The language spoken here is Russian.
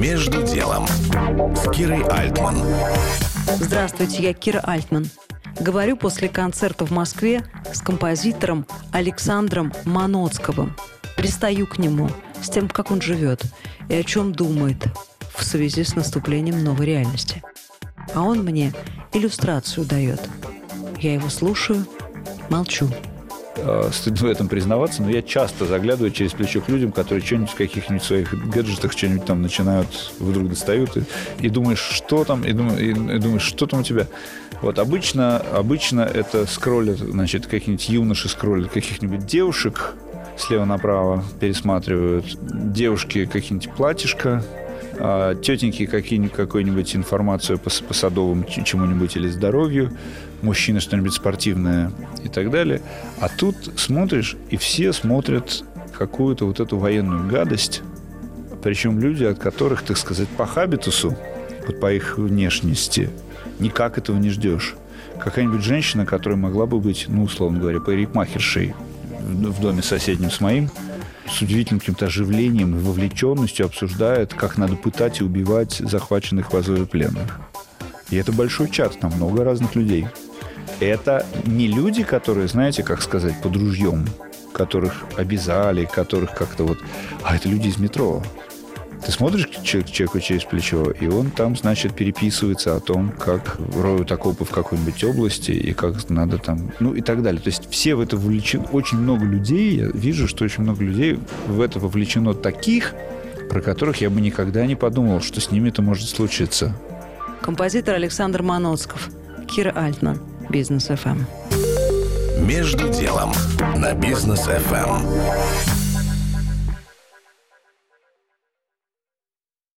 Между делом с Кирой Альтман. Здравствуйте, я Кира Альтман. Говорю после концерта в Москве с композитором Александром Маноцковым. Пристаю к нему с тем, как он живет и о чем думает в связи с наступлением новой реальности. А он мне иллюстрацию дает. Я его слушаю, молчу. Э, стыдно в этом признаваться, но я часто заглядываю через плечо к людям, которые что-нибудь в каких-нибудь своих гаджетах что-нибудь там начинают, вдруг достают, и, и думаешь, что там, и, и, и думаешь, что там у тебя. Вот обычно, обычно это скроллят, значит, какие-нибудь юноши скроллят каких-нибудь девушек, слева направо пересматривают, девушки какие-нибудь платьишко, а, тетеньки какую-нибудь информацию по, по садовым чему-нибудь или здоровью, мужчины что-нибудь спортивное и так далее. А тут смотришь, и все смотрят какую-то вот эту военную гадость, причем люди, от которых, так сказать, по хабитусу, вот по их внешности, никак этого не ждешь. Какая-нибудь женщина, которая могла бы быть, ну, условно говоря, парикмахершей в доме соседнем с моим, с удивительным каким-то оживлением и вовлеченностью обсуждает, как надо пытать и убивать захваченных в Азове пленных. И это большой чат, там много разных людей. Это не люди, которые, знаете, как сказать, под ружьем, которых обязали, которых как-то вот... А это люди из метро. Ты смотришь человеку через плечо, и он там, значит, переписывается о том, как роют окопы в какой-нибудь области, и как надо там, ну и так далее. То есть все в это вовлечены. Очень много людей, я вижу, что очень много людей в это вовлечено таких, про которых я бы никогда не подумал, что с ними это может случиться. Композитор Александр Маноцков, Кира Альтман, Бизнес ФМ. Между делом на Бизнес ФМ.